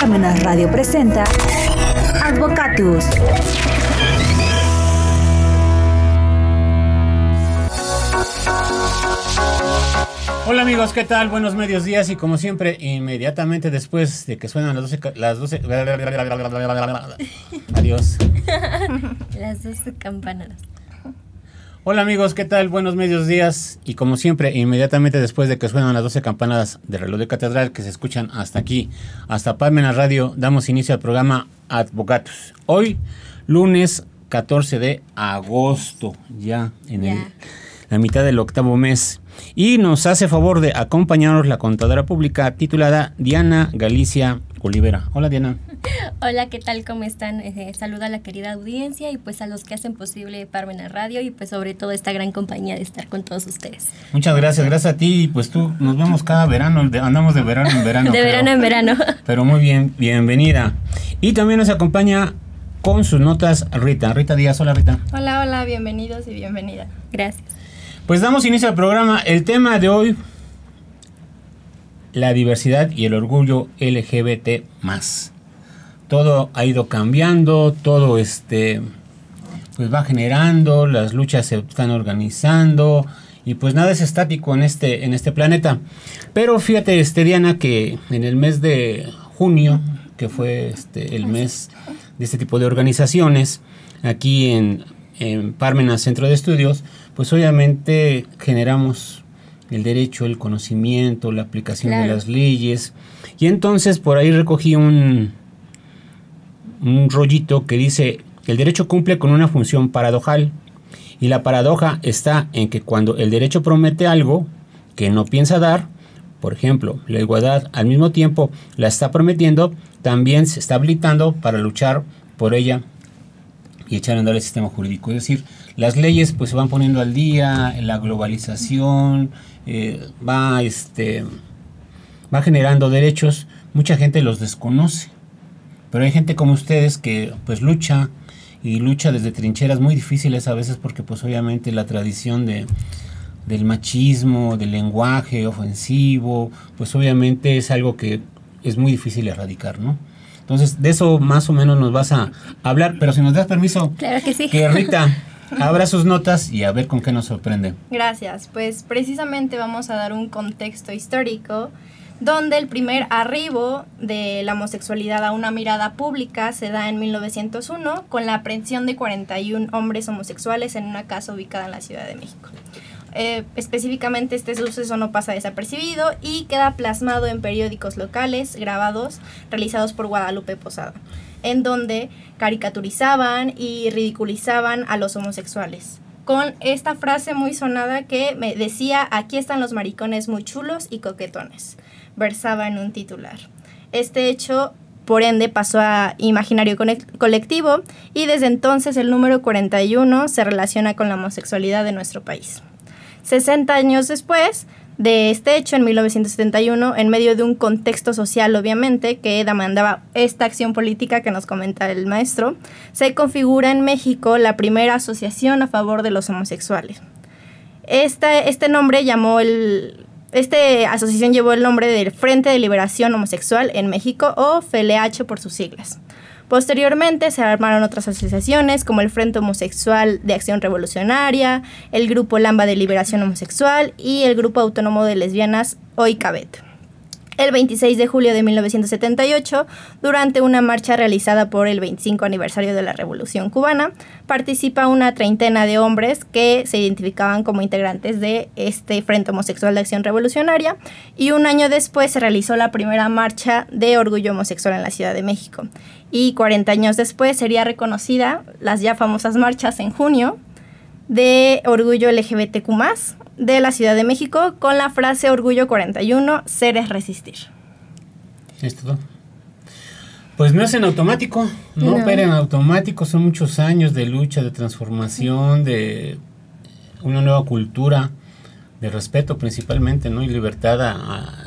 Parmenas Radio presenta Advocatus. Hola amigos, ¿qué tal? Buenos medios días y como siempre, inmediatamente después de que suenan las 12... Las 12 Adiós. Las 12 campanadas. Hola amigos, ¿qué tal? Buenos medios días y como siempre, inmediatamente después de que suenan las 12 campanadas de reloj de catedral que se escuchan hasta aquí, hasta Palmena Radio, damos inicio al programa Advocatus. Hoy, lunes 14 de agosto, ya en el- la mitad del octavo mes. Y nos hace favor de acompañarnos la contadora pública titulada Diana Galicia Olivera. Hola Diana. Hola, ¿qué tal? ¿Cómo están? Eh, saludo a la querida audiencia y pues a los que hacen posible Parmena Radio y pues sobre todo esta gran compañía de estar con todos ustedes. Muchas gracias, gracias a ti. Y Pues tú, nos vemos cada verano, andamos de verano en verano. de pero- verano en verano. Pero muy bien, bienvenida. Y también nos acompaña con sus notas Rita. Rita Díaz, hola Rita. Hola, hola, bienvenidos y bienvenida. Gracias. Pues damos inicio al programa. El tema de hoy, la diversidad y el orgullo LGBT Todo ha ido cambiando, todo este pues va generando, las luchas se están organizando y pues nada es estático en este en este planeta. Pero fíjate, este Diana que en el mes de junio, que fue este el mes de este tipo de organizaciones aquí en en Parmenas Centro de Estudios, pues obviamente generamos el derecho, el conocimiento, la aplicación de las leyes. Y entonces por ahí recogí un, un rollito que dice, el derecho cumple con una función paradojal. Y la paradoja está en que cuando el derecho promete algo que no piensa dar, por ejemplo, la igualdad al mismo tiempo la está prometiendo, también se está habilitando para luchar por ella y echar a andar el sistema jurídico. Es decir, las leyes pues se van poniendo al día, la globalización eh, va, este, va generando derechos, mucha gente los desconoce, pero hay gente como ustedes que pues lucha y lucha desde trincheras muy difíciles a veces porque pues obviamente la tradición de del machismo, del lenguaje ofensivo, pues obviamente es algo que es muy difícil erradicar, ¿no? Entonces, de eso más o menos nos vas a hablar, pero si nos das permiso, Claro que sí. que Rita abra sus notas y a ver con qué nos sorprende. Gracias. Pues precisamente vamos a dar un contexto histórico donde el primer arribo de la homosexualidad a una mirada pública se da en 1901 con la aprehensión de 41 hombres homosexuales en una casa ubicada en la Ciudad de México. Eh, específicamente este suceso no pasa desapercibido y queda plasmado en periódicos locales grabados realizados por Guadalupe Posada, en donde caricaturizaban y ridiculizaban a los homosexuales. Con esta frase muy sonada que me decía, aquí están los maricones muy chulos y coquetones, versaba en un titular. Este hecho, por ende, pasó a imaginario colectivo y desde entonces el número 41 se relaciona con la homosexualidad de nuestro país. 60 años después de este hecho, en 1971, en medio de un contexto social, obviamente, que demandaba esta acción política que nos comenta el maestro, se configura en México la primera asociación a favor de los homosexuales. Este, este nombre llamó el... Esta asociación llevó el nombre del Frente de Liberación Homosexual en México o FLH por sus siglas. Posteriormente se armaron otras asociaciones como el Frente Homosexual de Acción Revolucionaria, el Grupo Lamba de Liberación Homosexual y el Grupo Autónomo de Lesbianas OICABET. El 26 de julio de 1978, durante una marcha realizada por el 25 aniversario de la Revolución Cubana, participa una treintena de hombres que se identificaban como integrantes de este Frente Homosexual de Acción Revolucionaria y un año después se realizó la primera marcha de orgullo homosexual en la Ciudad de México. Y 40 años después sería reconocida las ya famosas marchas en junio de Orgullo LGBTQ+, de la Ciudad de México con la frase Orgullo 41, ser es resistir. ¿Es todo? Pues no es en automático, no, No. opera en automático, son muchos años de lucha, de transformación, de una nueva cultura, de respeto principalmente, ¿no? Y libertad a,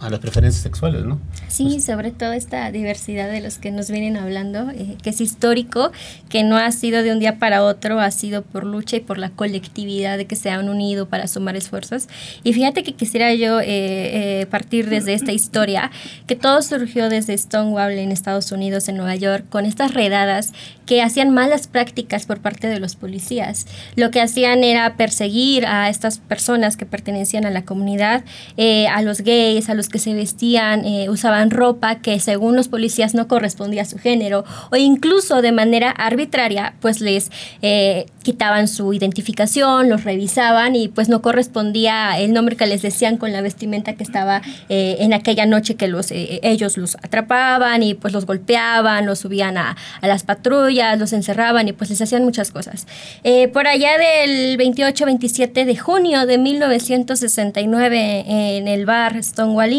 a- las preferencias sexuales, ¿no? Sí, sobre todo esta diversidad de los que nos vienen hablando, eh, que es histórico, que no ha sido de un día para otro, ha sido por lucha y por la colectividad de que se han unido para sumar esfuerzos. Y fíjate que quisiera yo eh, eh, partir desde esta historia, que todo surgió desde Stonewall en Estados Unidos, en Nueva York, con estas redadas que hacían malas prácticas por parte de los policías. Lo que hacían era perseguir a estas personas que pertenecían a la comunidad, a los gays, a los que se vestían, eh, usaban ropa que según los policías no correspondía a su género o incluso de manera arbitraria pues les eh, quitaban su identificación, los revisaban y pues no correspondía el nombre que les decían con la vestimenta que estaba eh, en aquella noche que los, ellos los atrapaban y pues los golpeaban, los subían a, a las patrullas, los encerraban y pues les hacían muchas cosas. por allá del 28-27 de junio de 1969 en el bar Stonewall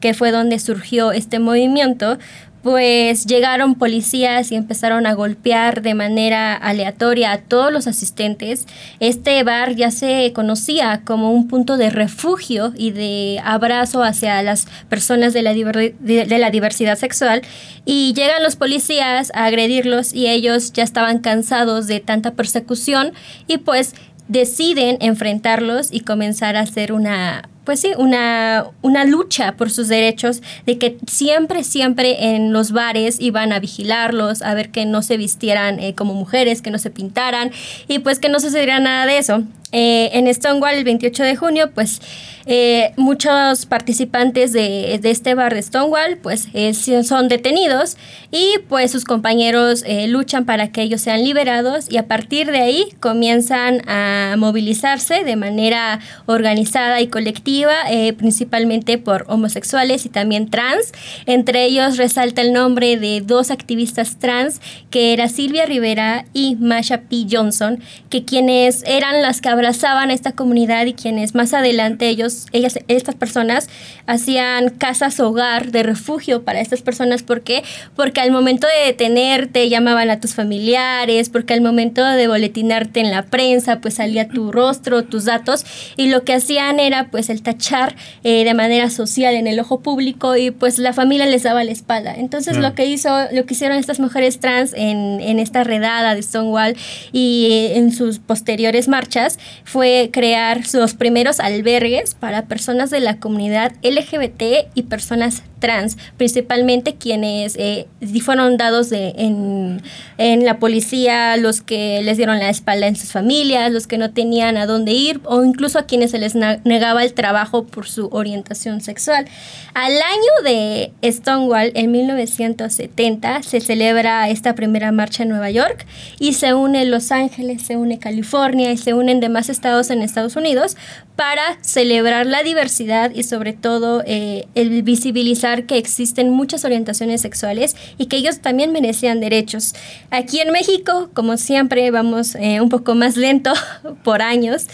que fue donde surgió este movimiento, pues llegaron policías y empezaron a golpear de manera aleatoria a todos los asistentes. Este bar ya se conocía como un punto de refugio y de abrazo hacia las personas de la, diversidad sexual y llegan los policías a agredirlos y ellos ya estaban cansados de tanta persecución y pues deciden enfrentarlos y comenzar a hacer una pues sí, una, una lucha por sus derechos, de que siempre, siempre en los bares iban a vigilarlos, a ver que no se vistieran eh, como mujeres, que no se pintaran y pues que no sucediera nada de eso. Eh, en Stonewall el 28 de junio, pues eh, muchos participantes de, este bar de Stonewall pues eh, son detenidos y pues sus compañeros luchan para que ellos sean liberados y a partir de ahí comienzan a movilizarse de manera organizada y colectiva, principalmente por homosexuales y también trans. Entre ellos resalta el nombre de dos activistas trans que era Silvia Rivera y Masha P. Johnson, que quienes eran las que abrazaban a esta comunidad y quienes más adelante ellos, ellas, estas personas hacían casas hogar de refugio para estas personas. ¿Por qué? Porque al momento de detenerte llamaban a tus familiares, porque al momento de boletinarte en la prensa pues salía tu rostro, tus datos y lo que hacían era pues el tachar eh, de manera social en el ojo público y pues la familia les daba la espalda. Entonces lo que hizo, lo que hicieron estas mujeres trans en, en esta redada de Stonewall y en sus posteriores marchas fue crear los primeros albergues para personas de la comunidad LGBT y personas trans, principalmente quienes eh, fueron dados de, en, en, la policía, los que les dieron la espalda en sus familias, los que no tenían a dónde ir o incluso a quienes se les negaba el trabajo por su orientación sexual. Al año de Stonewall, en 1970, se celebra esta primera marcha en Nueva York y se une Los Ángeles, se une California y se unen demás estados en Estados Unidos para celebrar la diversidad y sobre todo eh, el visibilizar que existen muchas orientaciones sexuales y que ellos también merecían derechos. Aquí en México, como siempre, vamos eh, un poco más lento por años.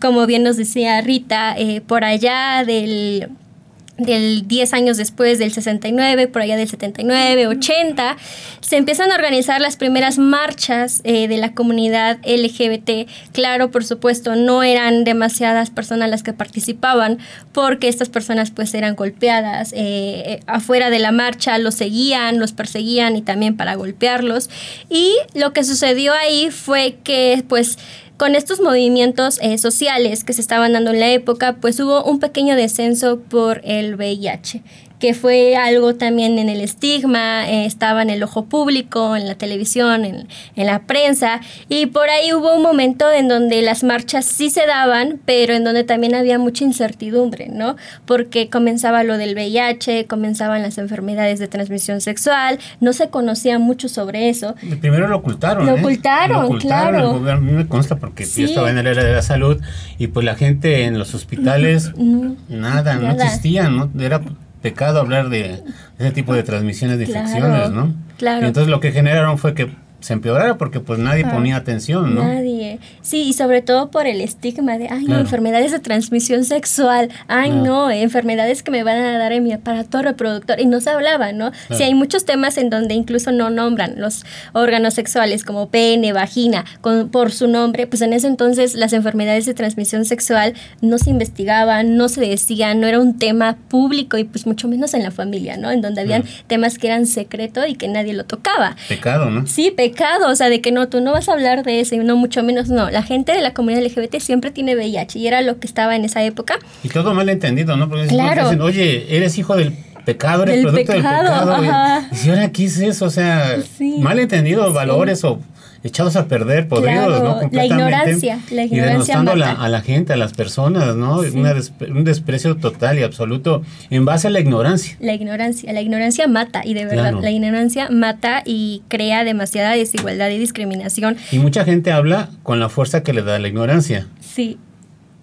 Como bien nos decía Rita, eh, por allá del del 10 años después del 69, por allá del 79, 80, se empiezan a organizar las primeras marchas eh, de la comunidad LGBT. Claro, por supuesto, no eran demasiadas personas las que participaban porque estas personas pues eran golpeadas. Eh, eh, afuera de la marcha los seguían, los perseguían y también para golpearlos. Y lo que sucedió ahí fue que pues con estos movimientos eh, sociales que se estaban dando en la época, pues hubo un pequeño descenso por el VIH que fue algo también en el estigma, eh, estaba en el ojo público, en la televisión, en, la prensa, y por ahí hubo un momento en donde las marchas sí se daban, pero en donde también había mucha incertidumbre, ¿no? Porque comenzaba lo del VIH, comenzaban las enfermedades de transmisión sexual, no se conocía mucho sobre eso. Primero lo ocultaron. Lo ¿eh? ocultaron, claro. a mí me consta porque yo estaba en el área de la salud y pues la gente en los hospitales, nada, no existía, ¿no? Era pecado hablar de ese tipo de transmisiones de infecciones, ¿no? Claro. entonces lo que generaron fue que se empeorara porque pues nadie ponía atención, ¿no? Nadie. Sí, y sobre todo por el estigma de, ay, enfermedades de transmisión sexual, ay, no, enfermedades que me van a dar en mi aparato reproductor. Y no se hablaba, ¿no? Sí, hay muchos temas en donde incluso no nombran los órganos sexuales como pene, vagina, con, por su nombre, pues en ese entonces las enfermedades de transmisión sexual no se investigaban, no se decían, no era un tema público y pues mucho menos en la familia, ¿no? En donde habían temas que eran secreto y que nadie lo tocaba. Pecado, ¿no? Sí, pecado o sea, de que no, tú no vas a hablar de eso, y no mucho menos, no. La gente de la comunidad LGBT siempre tiene VIH y era lo que estaba en esa época. Y todo mal entendido, ¿no? Porque claro. dicen, oye, eres hijo del pecado, eres producto del pecado. Y, si ahora, ¿qué es eso? O sea, mal entendido, valores o echados a perder, podridos, ¿no? La ignorancia, la ignorancia. Y denostando a la gente, a las personas, ¿no? un desprecio total y absoluto en base a la ignorancia. La ignorancia, la ignorancia mata, y de verdad, la ignorancia mata y crea demasiada desigualdad y discriminación. Y mucha gente habla con la fuerza que le da la ignorancia. Sí,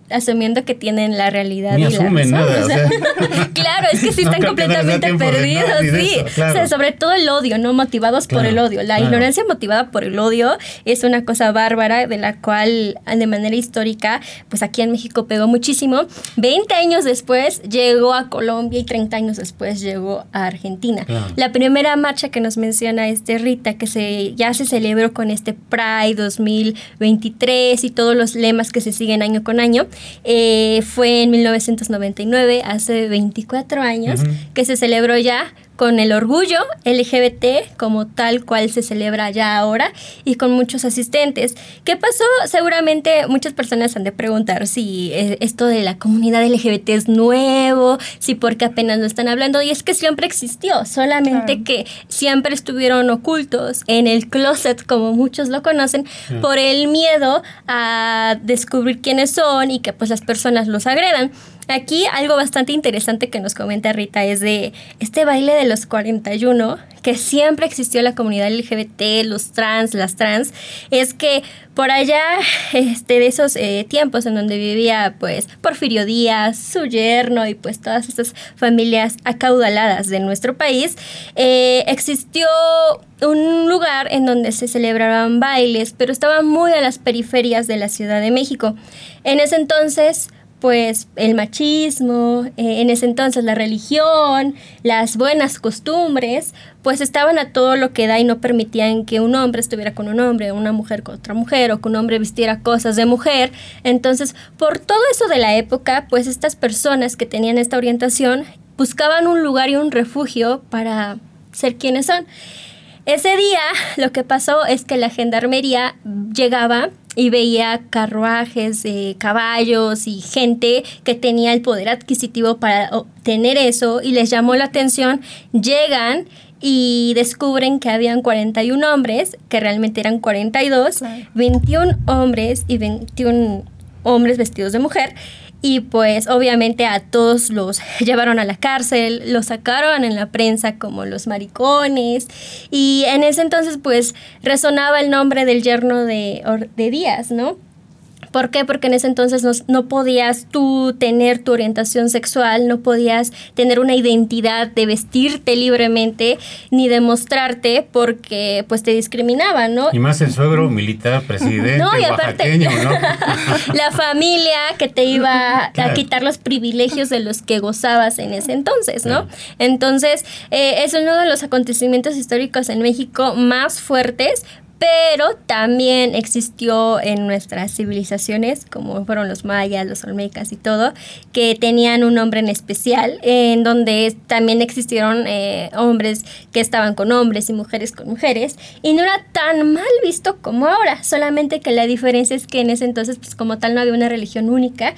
asumiendo que tienen la realidad Ni y asumen la nada, claro es que sí están completamente perdidos sí. o sea, sobre todo el odio no motivados por el odio. La ignorancia motivada por el odio es una cosa bárbara de la cual de manera histórica pues aquí en México pegó muchísimo. 20 años después llegó a Colombia y 30 años después llegó a Argentina. La primera marcha que nos menciona este Rita que se ya se celebró con este Pride 2023 y todos los lemas que se siguen año con año eh, fue en 1999, hace 24 años, que se celebró ya con el orgullo LGBT como tal cual se celebra ya ahora y con muchos asistentes. ¿Qué pasó? Seguramente muchas personas han de preguntar si eh, esto de la comunidad LGBT es nuevo, si porque apenas lo están hablando y es que siempre existió, solamente que siempre estuvieron ocultos en el closet como muchos lo conocen por el miedo a descubrir quiénes son y que pues las personas los agredan. Aquí algo bastante interesante que nos comenta Rita es de este baile de los 41, que siempre existió la comunidad LGBT, los trans, las trans, es que por allá este, de esos eh, tiempos en donde vivía pues Porfirio Díaz, su yerno y pues todas estas familias acaudaladas de nuestro país, eh, existió un lugar en donde se celebraban bailes, pero estaba muy a las periferias de la Ciudad de México. En ese entonces pues el machismo, eh, en ese entonces la religión, las buenas costumbres, pues estaban a todo lo que da y no permitían que un hombre estuviera con un hombre, una mujer con otra mujer o que un hombre vistiera cosas de mujer. Entonces, por todo eso de la época, pues estas personas que tenían esta orientación buscaban un lugar y un refugio para ser quienes son. Ese día lo que pasó es que la gendarmería llegaba y veía carruajes, caballos y gente que tenía el poder adquisitivo para obtener eso y les llamó la atención, llegan y descubren que habían 41 hombres, que realmente eran 42, 21 hombres y 21 hombres vestidos de mujer y pues obviamente a todos los llevaron a la cárcel, los sacaron en la prensa como los maricones y en ese entonces pues resonaba el nombre del yerno de, de Díaz, ¿no? ¿Por qué? Porque en ese entonces no, no, podías tú tener tu orientación sexual, no podías tener una identidad de vestirte libremente ni demostrarte porque pues te discriminaban, ¿no? Y más el suegro militar, presidente, no, y aparte, ¿no? la familia que te iba a quitar los privilegios de los que gozabas en ese entonces, ¿no? Entonces, eh, es uno de los acontecimientos históricos en México más fuertes pero también existió en nuestras civilizaciones, como fueron los mayas, los olmecas y todo, que tenían un nombre en especial, en donde también existieron eh, hombres que estaban con hombres y mujeres con mujeres, y no era tan mal visto como ahora, solamente que la diferencia es que en ese entonces, pues como tal, no había una religión única,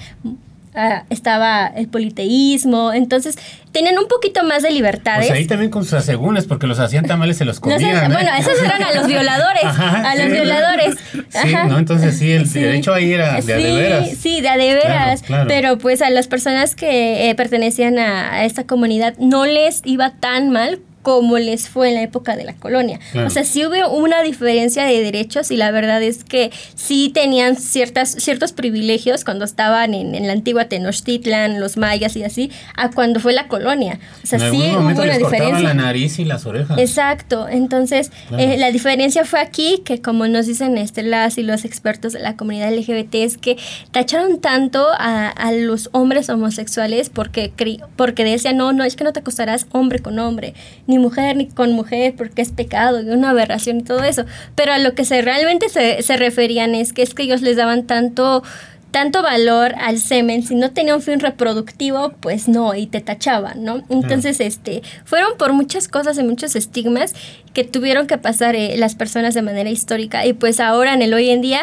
Ah, estaba el politeísmo, entonces tenían un poquito más de libertades. Pues ahí también con sus asegúnes, porque los hacían tamales se los comían. ¿eh? Bueno, esos eran a los violadores, a los violadores. Sí, ¿no? Entonces sí, el derecho ahí era de adeveras. Sí, de adeveras, pero pues a las personas que eh, pertenecían a, esta comunidad no les iba tan mal como les fue en la época de la colonia. O sea, sí hubo una diferencia de derechos y la verdad es que sí tenían ciertas, ciertos privilegios cuando estaban en, la antigua Tenochtitlan, los mayas y así, a cuando fue la colonia. O sea, sí hubo una diferencia. la nariz y las orejas. Exacto. Entonces, eh, la diferencia fue aquí que, como nos dicen este, las y los expertos de la comunidad LGBT, es que tacharon tanto a, a los hombres homosexuales porque, porque decían, no, no, es que no te acostarás hombre con hombre ni mujer ni con mujer porque es pecado y una aberración y todo eso. Pero a lo que se realmente se, se referían es que es que ellos les daban tanto tanto valor al semen, si no tenía un fin reproductivo, pues no, y te tachaban, ¿no? Entonces, este, fueron por muchas cosas y muchos estigmas que tuvieron que pasar eh, las personas de manera histórica y pues ahora en el hoy en día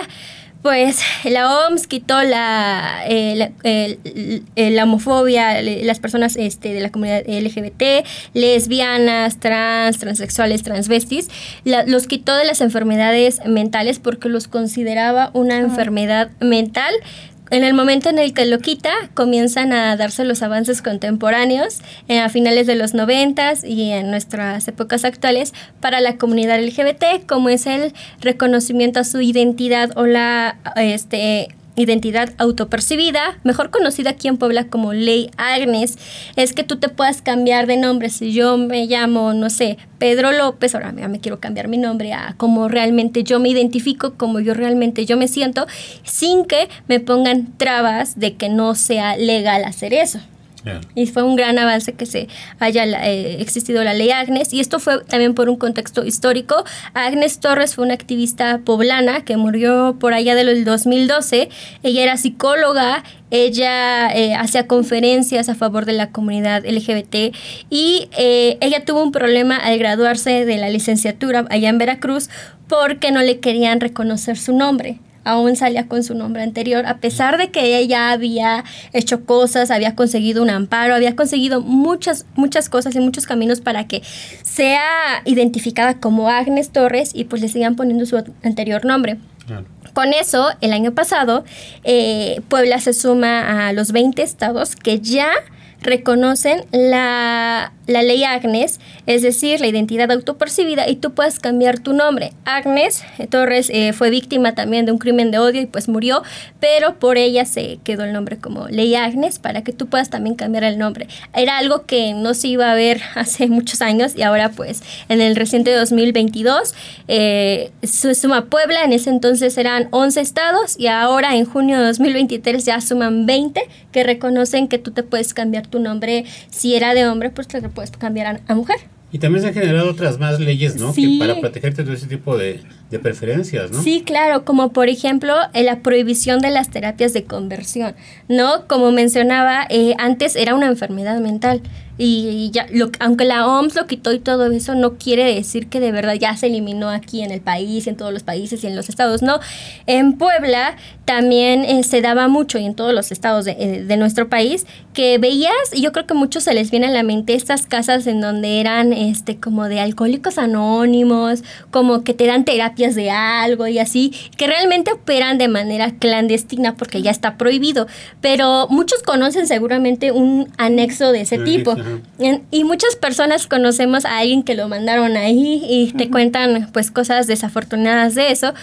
pues la OMS quitó la, eh, la, homofobia, las personas este, de la comunidad LGBT, lesbianas, trans, transexuales, transvestis, los quitó de las enfermedades mentales porque los consideraba una enfermedad mental en el momento en el que lo quita, comienzan a darse los avances contemporáneos eh, a finales de los noventas y en nuestras épocas actuales para la comunidad LGBT, como es el reconocimiento a su identidad o la este, identidad autopercibida, mejor conocida aquí en Puebla como Ley Agnes, es que tú te puedas cambiar de nombre. Si yo me llamo, no sé, Pedro López, ahora me quiero cambiar mi nombre a como realmente yo me identifico, como yo realmente yo me siento, sin que me pongan trabas de que no sea legal hacer eso. Y fue un gran avance que se haya eh, existido la ley Agnes. Y esto fue también por un contexto histórico. Agnes Torres fue una activista poblana que murió por allá del 2012. Ella era psicóloga, ella eh, hacía conferencias a favor de la comunidad LGBT y eh, ella tuvo un problema al graduarse de la licenciatura allá en Veracruz porque no le querían reconocer su nombre aún salía con su nombre anterior, a pesar de que ella había hecho cosas, había conseguido un amparo, había conseguido muchas, muchas cosas y muchos caminos para que sea identificada como Agnes Torres y pues le sigan poniendo su anterior nombre. Con eso, el año pasado, eh, Puebla se suma a los 20 estados que ya reconocen la, ley Agnes, es decir, la identidad autopercibida, y tú puedes cambiar tu nombre. Agnes Torres eh, fue víctima también de un crimen de odio y pues murió, pero por ella se quedó el nombre como ley Agnes para que tú puedas también cambiar el nombre. Era algo que no se iba a ver hace muchos años y ahora pues en el reciente 2022 eh, suma Puebla, en ese entonces eran 11 estados y ahora en junio de 2023 ya suman 20 que reconocen que tú te puedes cambiar tu nombre, si era de hombre, pues te lo puedes cambiar a, mujer. Y también se han generado otras más leyes, ¿no? Que para protegerte de ese tipo de, de, preferencias, ¿no? Sí, claro, como por ejemplo eh, la prohibición de las terapias de conversión, ¿no? Como mencionaba, eh, antes era una enfermedad mental. Y ya, lo, aunque la OMS lo quitó y todo eso, no quiere decir que de verdad ya se eliminó aquí en el país, en todos los países y en los estados. No, en Puebla también eh, se daba mucho y en todos los estados de, eh, de, nuestro país que veías, y yo creo que muchos se les viene a la mente estas casas en donde eran este como de alcohólicos anónimos, como que te dan terapias de algo y así, que realmente operan de manera clandestina porque ya está prohibido. Pero muchos conocen seguramente un anexo de ese tipo. Y muchas personas conocemos a alguien que lo mandaron ahí y te cuentan pues cosas desafortunadas de eso.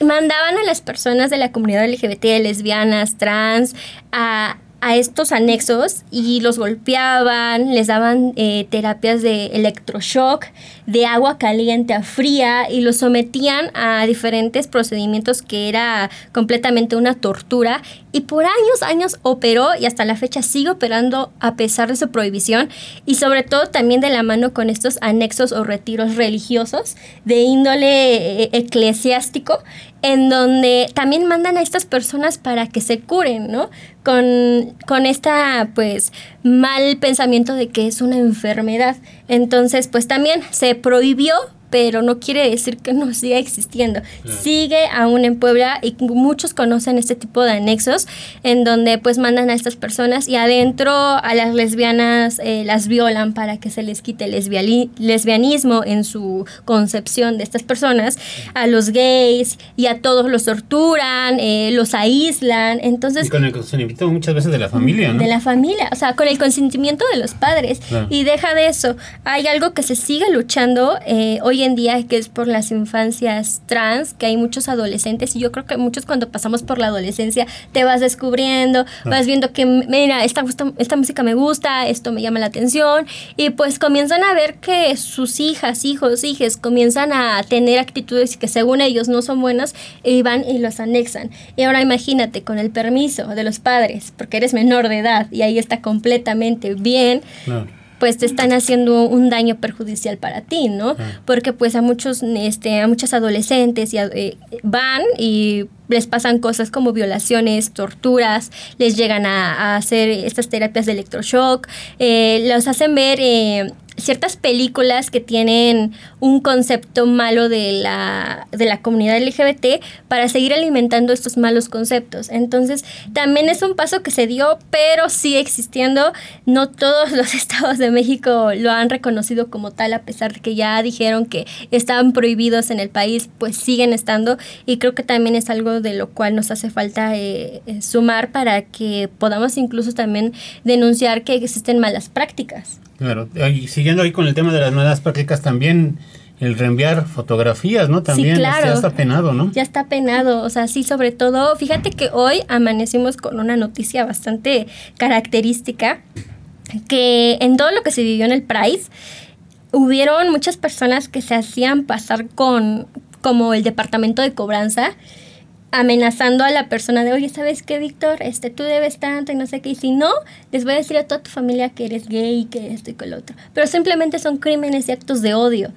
Mandaban a las personas de la comunidad LGBT, lesbianas, trans, a, a estos anexos y los golpeaban, les daban eh, terapias de electroshock, de agua caliente a fría y los sometían a diferentes procedimientos que era completamente una tortura. Y por años, años operó y hasta la fecha sigue operando a pesar de su prohibición. Y sobre todo también de la mano con estos anexos o retiros religiosos de índole eh, eclesiástico en donde también mandan a estas personas para que se curen, ¿no? Con, con esta, pues, mal pensamiento de que es una enfermedad. Entonces, pues también se prohibió pero no quiere decir que no siga existiendo. Sigue aún en Puebla y muchos conocen este tipo de anexos en donde pues mandan a estas personas y adentro a las lesbianas eh, las violan para que se les quite el lesbianismo en su concepción de estas personas, a los gays y a todos los torturan, eh, los aíslan, entonces... Y con el consentimiento muchas veces de la familia, ¿no? De la familia, o sea, con el consentimiento de los padres. Y deja de eso, hay algo que se sigue luchando eh, hoy en día que es por las infancias trans, que hay muchos adolescentes y yo creo que muchos cuando pasamos por la adolescencia te vas descubriendo, vas viendo que, mira, esta, esta música me gusta, esto me llama la atención y pues comienzan a ver que sus hijas, hijos, hijas comienzan a tener actitudes que según ellos no son buenas y van y los anexan. Y ahora imagínate con el permiso de los padres, porque eres menor de edad y ahí está completamente bien pues te están haciendo un daño perjudicial para ti, ¿no? Porque pues a muchos, este, a muchas adolescentes y, eh, van y les pasan cosas como violaciones, torturas, les llegan a, hacer estas terapias de electroshock, eh, los hacen ver eh, ciertas películas que tienen un concepto malo de la, de la comunidad LGBT para seguir alimentando estos malos conceptos. Entonces, también es un paso que se dio, pero sigue existiendo. No todos los estados de México lo han reconocido como tal, a pesar de que ya dijeron que estaban prohibidos en el país, pues siguen estando. Y creo que también es algo de lo cual nos hace falta eh, eh, sumar para que podamos incluso también denunciar que existen malas prácticas. Claro, y siguiendo ahí con el tema de las nuevas prácticas también el reenviar fotografías, ¿no? También sí, ya está penado, ¿no? Ya está penado, o sea, sí, sobre todo, fíjate que hoy amanecimos con una noticia bastante característica, que en todo lo que se vivió en el Pride, hubieron muchas personas que se hacían pasar con como el departamento de cobranza amenazando a la persona de, oye, ¿sabes qué, Víctor? Este, tú debes tanto y no sé qué. Y si no, les voy a decir a toda tu familia que eres gay, que esto y que lo otro. Pero simplemente son crímenes y actos de odio.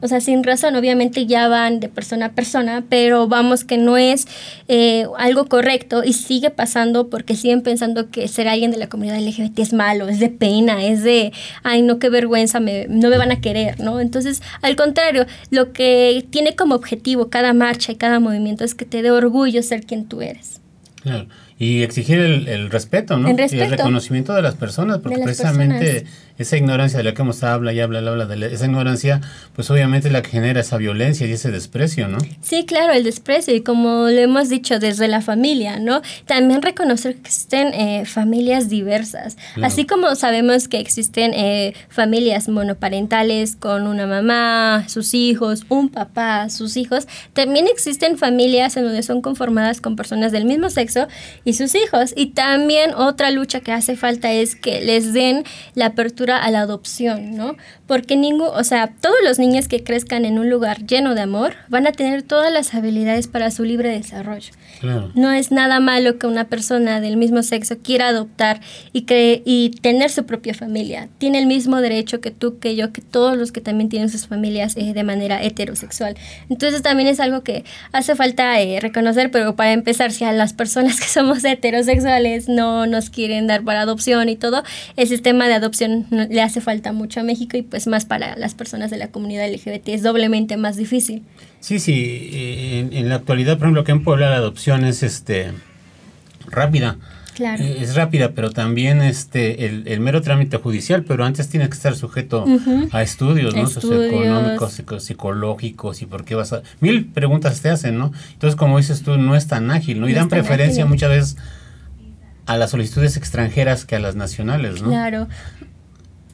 O sea, sin razón, obviamente ya van de persona a persona, pero vamos que no es eh, algo correcto y sigue pasando porque siguen pensando que ser alguien de la comunidad LGBT es malo, es de pena, es de, ay, no, qué vergüenza, me, no me van a querer, ¿no? Entonces, al contrario, lo que tiene como objetivo cada marcha y cada movimiento es que te dé orgullo ser quien tú eres. Claro. Y exigir el, respeto, ¿no? El respeto. Y el reconocimiento de las personas, porque precisamente esa ignorancia de la que hemos habla y habla, habla de esa ignorancia, pues obviamente es la que genera esa violencia y ese desprecio, ¿no? Sí, claro, el desprecio, y como lo hemos dicho desde la familia, ¿no? También reconocer que existen eh, familias diversas, así como sabemos que existen eh, familias monoparentales con una mamá, sus hijos, un papá, sus hijos, también existen familias en donde son conformadas con personas del mismo sexo y sus hijos, y también otra lucha que hace falta es que les den la apertura a la adopción, ¿no? Porque ningún, o sea, todos los niños que crezcan en un lugar lleno de amor van a tener todas las habilidades para su libre desarrollo. No es nada malo que una persona del mismo sexo quiera adoptar y, que, y tener su propia familia. Tiene el mismo derecho que tú, que yo, que todos los que también tienen sus familias eh, de manera heterosexual. Entonces también es algo que hace falta eh, reconocer, pero para empezar, si a las personas que somos heterosexuales no nos quieren dar para adopción y todo, el sistema de adopción le hace falta mucho a México y pues más para las personas de la comunidad LGBT es doblemente más difícil. Sí, sí, en, la actualidad, por ejemplo, que en Puebla la adopción es este rápida. Claro. Eh, es rápida, pero también este el, mero trámite judicial, pero antes tienes que estar sujeto a estudios, ¿no? Socioeconómicos, psicológicos y por qué vas a... Mil preguntas te hacen, ¿no? Entonces, como dices tú, no es tan ágil, ¿no? Y dan preferencia muchas veces a las solicitudes extranjeras que a las nacionales, ¿no? Claro.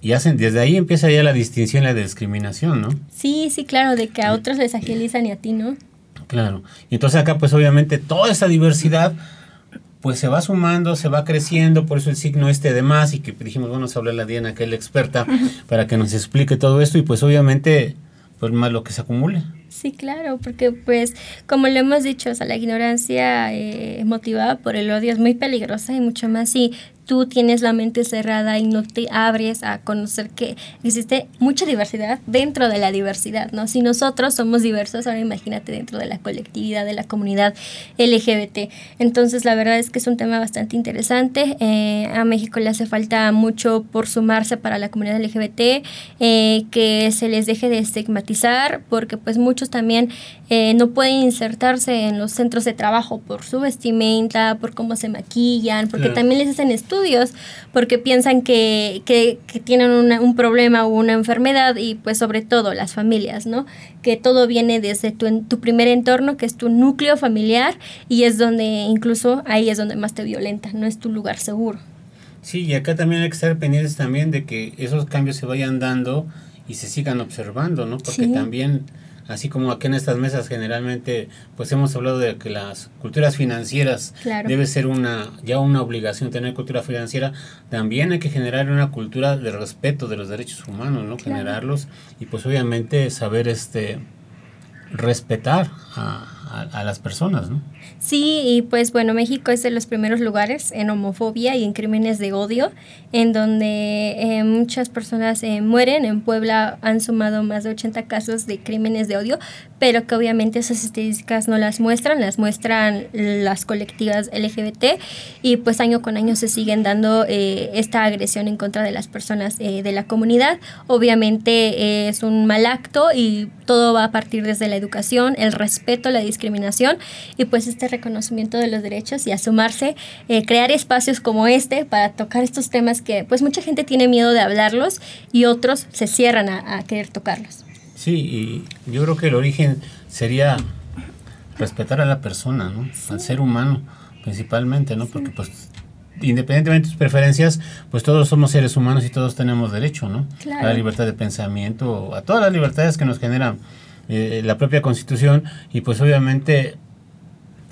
Y hacen, desde ahí empieza ya la distinción y la discriminación, ¿no? Sí, sí, claro, de que a otros les agilizan y a ti no. Claro. Y entonces acá, pues obviamente, toda esa diversidad, pues se va sumando, se va creciendo, por eso el signo este de más, y que dijimos, bueno, vamos a hablar a Diana, que es la experta, para que nos explique todo esto, y pues obviamente, pues más lo que se acumule. Sí, claro, porque pues como le hemos dicho, o sea, la ignorancia eh, motivada por el odio es muy peligrosa y mucho más si tú tienes la mente cerrada y no te abres a conocer que existe mucha diversidad dentro de la diversidad, ¿no? Si nosotros somos diversos, ahora imagínate dentro de la colectividad, de la comunidad LGBT. Entonces, la verdad es que es un tema bastante interesante. Eh, a México le hace falta mucho por sumarse para la comunidad LGBT, eh, que se les deje de estigmatizar, porque pues muchos también eh, no pueden insertarse en los centros de trabajo por su vestimenta, por cómo se maquillan, porque también les hacen estudios, porque piensan que, que, tienen un problema o una enfermedad y pues sobre todo las familias, ¿no? Que todo viene desde tu, tu primer entorno, que es tu núcleo familiar y es donde incluso ahí es donde más te violenta, no es tu lugar seguro. Sí, y acá también hay que estar pendientes también de que esos cambios se vayan dando y se sigan observando, ¿no? Porque también así como aquí en estas mesas generalmente pues hemos hablado de que las culturas financieras debe ser una ya una obligación tener cultura financiera. También hay que generar una cultura de respeto de los derechos humanos no generarlos y pues obviamente saber este respetar a, a, las personas, ¿no? Sí, y pues bueno, México es de los primeros lugares en homofobia y en crímenes de odio, en donde eh, muchas personas eh, mueren. En Puebla han sumado más de 80 casos de crímenes de odio, pero que obviamente esas estadísticas no las muestran, las muestran las colectivas LGBT y pues año con año se siguen dando eh, esta agresión en contra de las personas de la comunidad. Obviamente es un mal acto y todo va a partir desde la educación, el respeto, la discriminación y pues este reconocimiento de los derechos y a sumarse, eh, crear espacios como este para tocar estos temas que pues mucha gente tiene miedo de hablarlos y otros se cierran a, querer tocarlos. Sí, y yo creo que el origen sería respetar a la persona, ¿no? Al ser humano principalmente, ¿no? Porque pues independientemente de tus preferencias, pues todos somos seres humanos y todos tenemos derecho, ¿no? A la libertad de pensamiento, a todas las libertades que nos generan eh, la propia constitución y pues obviamente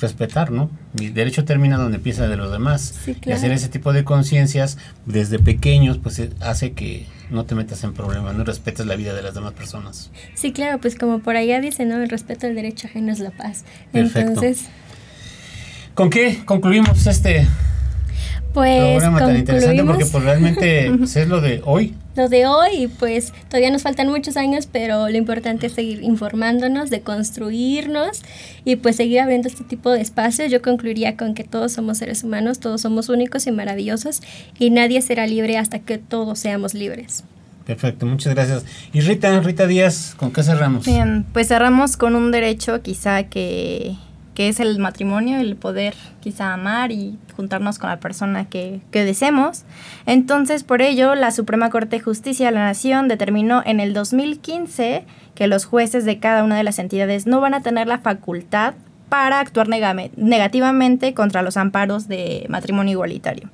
respetar, ¿no? Mi derecho termina donde empieza de los demás. Y hacer ese tipo de conciencias desde pequeños pues eh, hace que no te metas en problemas, no respetes la vida de las demás personas. Sí, claro, pues como por allá dice, ¿no? El respeto al derecho ajeno es la paz. Entonces... ¿Con qué concluimos este pues programa tan interesante porque pues, realmente pues, es lo de hoy. Lo de hoy, pues todavía nos faltan muchos años, pero lo importante es seguir informándonos, de construirnos y pues seguir abriendo este tipo de espacios. Yo concluiría con que todos somos seres humanos, todos somos únicos y maravillosos y nadie será libre hasta que todos seamos libres. Perfecto, muchas gracias. Y Rita, Rita Díaz, ¿con qué cerramos? Bien, pues cerramos con un derecho quizá que que es el matrimonio, el poder quizá amar y juntarnos con la persona que, que deseemos. Entonces, por ello, la Suprema Corte de Justicia de la Nación determinó en el 2015 que los jueces de cada una de las entidades no van a tener la facultad para actuar negativamente contra los amparos de matrimonio igualitario.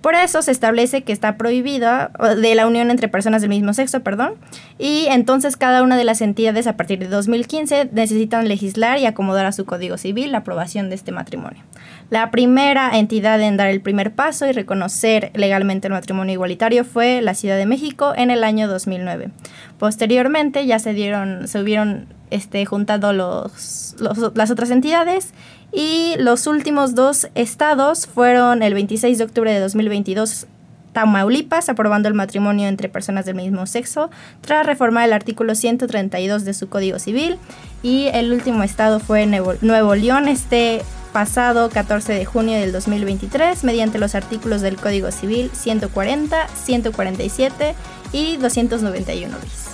Por eso se establece que está prohibida de la unión entre personas del mismo sexo, perdón, y entonces cada una de las entidades a partir de 2015 necesitan legislar y acomodar a su Código Civil la aprobación de este matrimonio. La primera entidad en dar el primer paso y reconocer legalmente el matrimonio igualitario fue la Ciudad de México en el año 2009. Posteriormente ya se dieron se hubieron este, juntado los, las otras entidades y los últimos dos estados fueron el 26 de octubre de 2022 Tamaulipas, aprobando el matrimonio entre personas del mismo sexo, tras reformar el artículo 132 de su Código Civil. Y el último estado fue Nuevo, León, este pasado 14 de junio del 2023, mediante los artículos del Código Civil 140, 147 y 291 bis.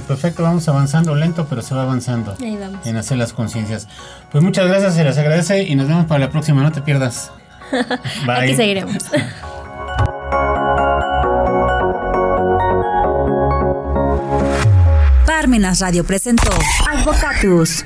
Pues perfecto, vamos avanzando lento, pero se va avanzando en hacer las conciencias. Pues muchas gracias, se les agradece y nos vemos para la próxima, no te pierdas. Bye. Aquí seguiremos. Parmenas Radio presentó Advocatus.